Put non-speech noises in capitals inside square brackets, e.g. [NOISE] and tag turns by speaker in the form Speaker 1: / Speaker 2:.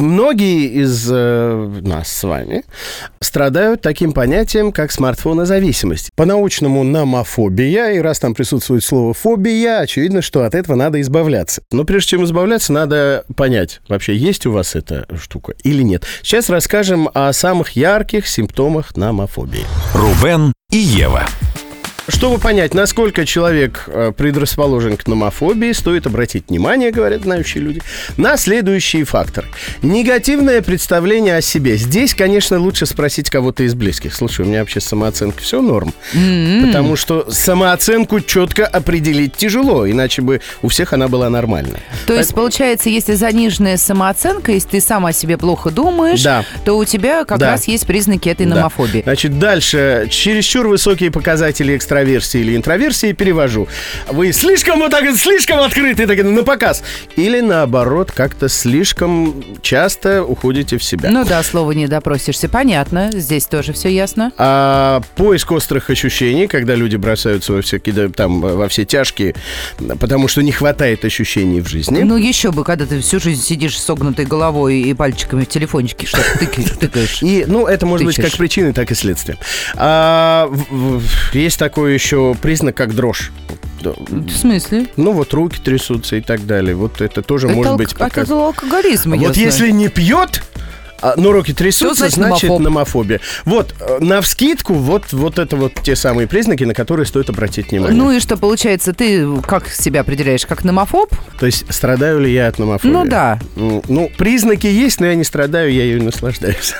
Speaker 1: многие из э, нас с вами страдают таким понятием, как смартфонозависимость. По-научному номофобия, и раз там присутствует слово фобия, очевидно, что от этого надо избавляться. Но прежде чем избавляться, надо понять, вообще есть у вас эта штука или нет. Сейчас расскажем о самых ярких симптомах номофобии.
Speaker 2: Рубен и Ева.
Speaker 1: Чтобы понять, насколько человек э, предрасположен к номофобии, стоит обратить внимание, говорят знающие люди, на следующие факторы. Негативное представление о себе. Здесь, конечно, лучше спросить кого-то из близких. Слушай, у меня вообще с самооценкой все норм. Потому что самооценку четко определить тяжело, иначе бы у всех она была нормальная.
Speaker 3: То есть, получается, если заниженная самооценка, если ты сам о себе плохо думаешь,
Speaker 1: Да.
Speaker 3: то у тебя как
Speaker 1: Да.
Speaker 3: раз есть признаки этой
Speaker 1: Да.
Speaker 3: номофобии.
Speaker 1: Значит, дальше. Чересчур высокие показатели экстраверсии или интроверсии перевожу. Вы слишком вот так, слишком открыты, так, на показ. Или наоборот, как-то слишком часто уходите в себя.
Speaker 3: Ну да, слова не допросишься. Понятно, здесь тоже все ясно.
Speaker 1: А поиск острых ощущений, когда люди бросаются во да, там, во все тяжкие, потому что не хватает ощущений в жизни.
Speaker 3: Ну еще бы, когда ты всю жизнь сидишь с согнутой головой и пальчиками в телефончике что-то тыкаешь. [LAUGHS] тыкаешь.
Speaker 1: И, ну, это может быть как причины, так и следствие. А, есть такой еще признак, как дрожь.
Speaker 3: В смысле?
Speaker 1: Ну, вот руки трясутся и так далее. Вот это тоже
Speaker 3: Это
Speaker 1: может
Speaker 3: алк-
Speaker 1: быть
Speaker 3: это
Speaker 1: показ-
Speaker 3: алкоголизм, я
Speaker 1: Вот
Speaker 3: знаю.
Speaker 1: если не пьет, а, но руки трясутся,
Speaker 3: значит
Speaker 1: значит,
Speaker 3: номофоб?
Speaker 1: номофобия. Вот, э, на вскидку, вот, вот это вот те самые признаки, на которые стоит обратить внимание.
Speaker 3: Ну и что, получается, ты как себя определяешь? Как номофоб?
Speaker 1: То есть, страдаю ли я от номофобии?
Speaker 3: Ну да.
Speaker 1: Ну, признаки есть, но я не страдаю, я ее наслаждаюсь.